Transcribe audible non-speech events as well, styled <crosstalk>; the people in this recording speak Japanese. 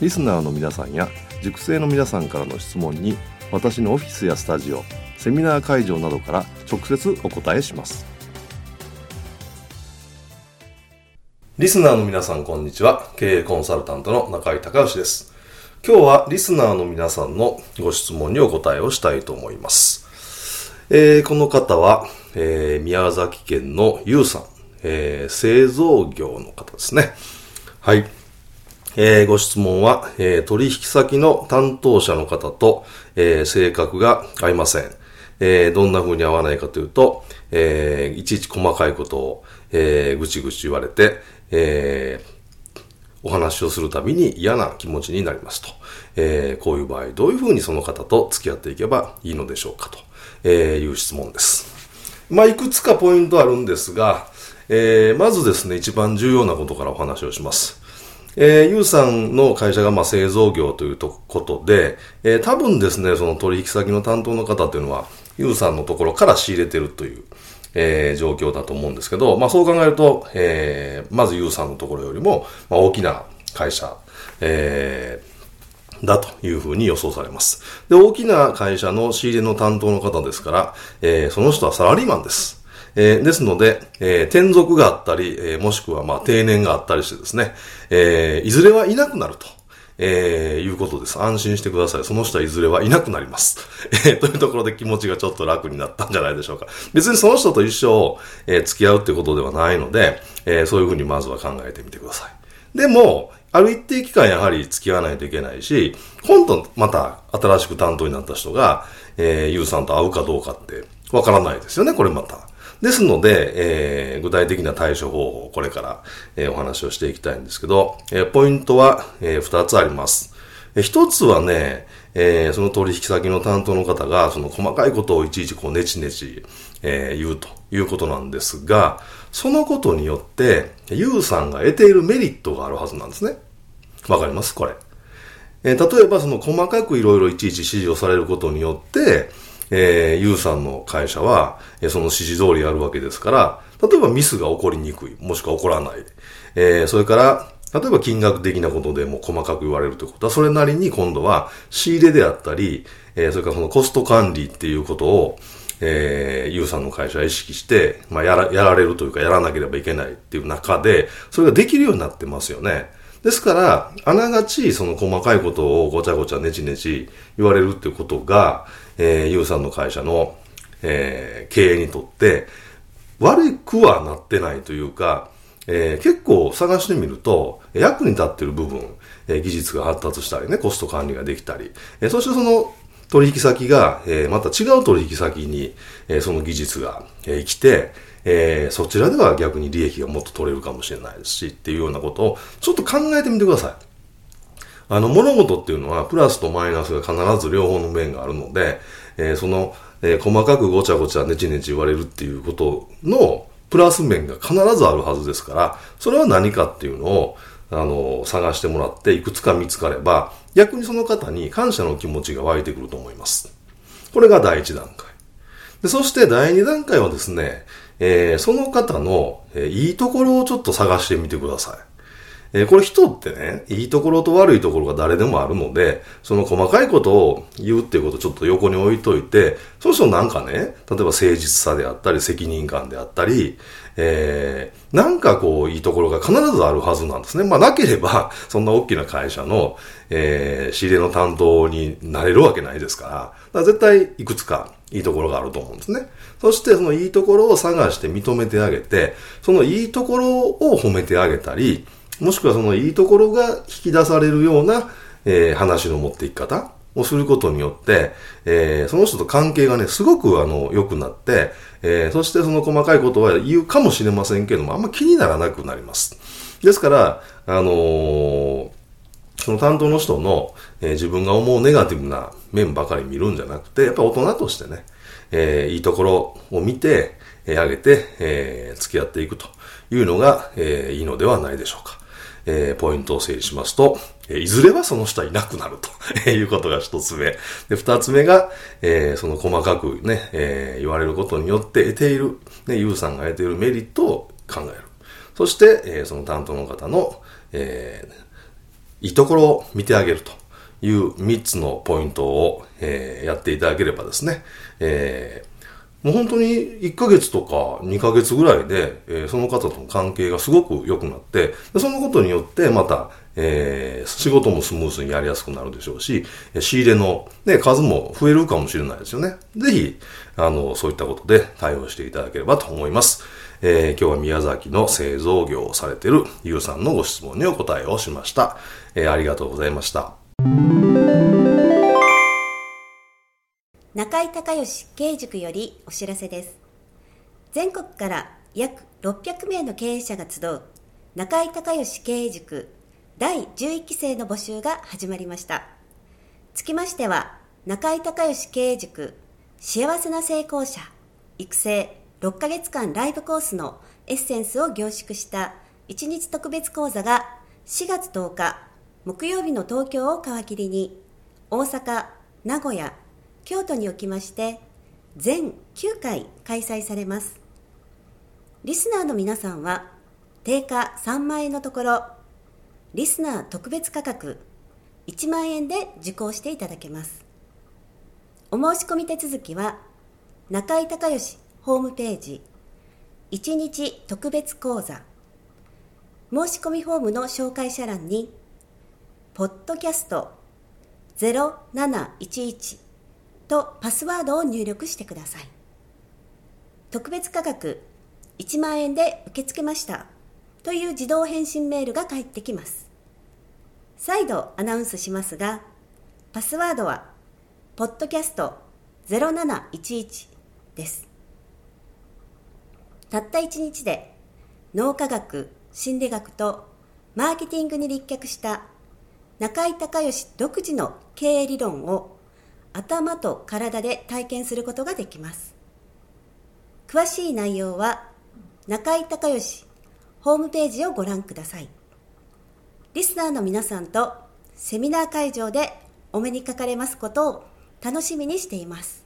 リスナーの皆さんや塾生の皆さんからの質問に私のオフィスやスタジオセミナー会場などから直接お答えします。リスナーの皆さんこんにちは。経営コンサルタントの中井隆義です。今日はリスナーの皆さんのご質問にお答えをしたいと思います。えー、この方は、えー、宮崎県のゆうさん、えー、製造業の方ですね。はい。えー、ご質問は、えー、取引先の担当者の方と、えー、性格が合いません。えー、どんな風に合わないかというと、えー、いちいち細かいことを、えー、ぐちぐち言われて、えー、お話をするたびに嫌な気持ちになりますと。えー、こういう場合、どういう風にその方と付き合っていけばいいのでしょうかと。えー、いう質問です。まあ、いくつかポイントあるんですが、えー、まずですね、一番重要なことからお話をします。えー、ゆうさんの会社がまあ製造業というとことで、えー、多分ですね、その取引先の担当の方っていうのは、ゆうさんのところから仕入れてるという、えー、状況だと思うんですけど、まあそう考えると、えー、まずゆうさんのところよりも、まあ、大きな会社、えー、だというふうに予想されます。で、大きな会社の仕入れの担当の方ですから、えー、その人はサラリーマンです。えー、ですので、えー、転属があったり、えー、もしくはまあ定年があったりしてですね、えー、いずれはいなくなると。えー、いうことです。安心してください。その人はいずれはいなくなります。<laughs> えー、というところで気持ちがちょっと楽になったんじゃないでしょうか。別にその人と一生、えー、付き合うってことではないので、えー、そういうふうにまずは考えてみてください。でも、ある一定期間やはり付き合わないといけないし、今度また新しく担当になった人が、えー、ゆうさんと会うかどうかってわからないですよね、これまた。ですので、えー、具体的な対処方法をこれから、えー、お話をしていきたいんですけど、えー、ポイントは、えー、2つあります。えー、1つはね、えー、その取引先の担当の方が、その細かいことをいちいちこうネチネチ、えー、言うということなんですが、そのことによって、ユウさんが得ているメリットがあるはずなんですね。わかります？これ。えー、例えばその細かくいろいろいちいち指示をされることによって、えー、ユウさんの会社は、えー、その指示通りやるわけですから、例えばミスが起こりにくい、もしくは起こらない。えー、それから、例えば金額的なことでも細かく言われるということは、それなりに今度は仕入れであったり、えー、それからそのコスト管理っていうことを、えー、ユウさんの会社は意識して、まあ、やら、やられるというか、やらなければいけないっていう中で、それができるようになってますよね。ですから、あながち、その細かいことをごちゃごちゃねちねち言われるっていうことが、えー、ゆうさんの会社の、えー、経営にとって、悪くはなってないというか、えー、結構探してみると、役に立ってる部分、えー、技術が発達したりね、コスト管理ができたり、えー、そしてその取引先が、えー、また違う取引先に、えー、その技術が、えー、来て、えー、そちらでは逆に利益がもっと取れるかもしれないですし、っていうようなことをちょっと考えてみてください。あの、物事っていうのは、プラスとマイナスが必ず両方の面があるので、えー、その、えー、細かくごちゃごちゃねちねち言われるっていうことの、プラス面が必ずあるはずですから、それは何かっていうのを、あの、探してもらって、いくつか見つかれば、逆にその方に感謝の気持ちが湧いてくると思います。これが第一段階。でそして第二段階はですね、えー、その方の、えー、いいところをちょっと探してみてください。えー、これ人ってね、いいところと悪いところが誰でもあるので、その細かいことを言うっていうことをちょっと横に置いといて、そうするとなんかね、例えば誠実さであったり、責任感であったり、えー、なんかこう、いいところが必ずあるはずなんですね。まあ、なければ、そんな大きな会社の、えー、仕入れの担当になれるわけないですから、だから絶対いくつかいいところがあると思うんですね。そしてそのいいところを探して認めてあげて、そのいいところを褒めてあげたり、もしくはそのいいところが引き出されるような、えー、話の持っていき方をすることによって、えー、その人と関係がね、すごくあの、良くなって、えー、そしてその細かいことは言うかもしれませんけども、あんま気にならなくなります。ですから、あの、その担当の人の、えー、自分が思うネガティブな面ばかり見るんじゃなくて、やっぱ大人としてね、えー、いいところを見て、えー、上げて、えー、付き合っていくというのが、えー、いいのではないでしょうか。えー、ポイントを整理しますと、えいずれはその人はいなくなると <laughs> いうことが一つ目。で、二つ目が、えー、その細かくね、えー、言われることによって得ている、ね、ユウさんが得ているメリットを考える。そして、えー、その担当の方の、えー、いいところを見てあげるという三つのポイントを、え、やっていただければですね、えーもう本当に1ヶ月とか2ヶ月ぐらいで、えー、その方との関係がすごく良くなって、でそのことによってまた、えー、仕事もスムーズにやりやすくなるでしょうし、仕入れの、ね、数も増えるかもしれないですよね。ぜひ、あの、そういったことで対応していただければと思います。えー、今日は宮崎の製造業をされているゆうさんのご質問にお答えをしました。え、ありがとうございました。中井隆義経営塾よりお知らせです。全国から約600名の経営者が集う中井隆義経営塾第11期生の募集が始まりました。つきましては、中井隆義経営塾幸せな成功者育成6ヶ月間ライブコースのエッセンスを凝縮した1日特別講座が4月10日木曜日の東京を皮切りに大阪、名古屋、京都におきまして全9回開催されます。リスナーの皆さんは定価3万円のところリスナー特別価格1万円で受講していただけます。お申し込み手続きは中井隆義ホームページ1日特別講座申し込みフォームの紹介者欄にポッドキャスト0711とパスワードを入力してください。特別価格1万円で受け付けましたという自動返信メールが返ってきます。再度アナウンスしますが、パスワードは、ポッドキャスト0711です。たった1日で脳科学、心理学とマーケティングに立脚した中井隆義独自の経営理論を頭と体で体験することができます。詳しい内容は中井隆義ホームページをご覧ください。リスナーの皆さんとセミナー会場でお目にかかれますことを楽しみにしています。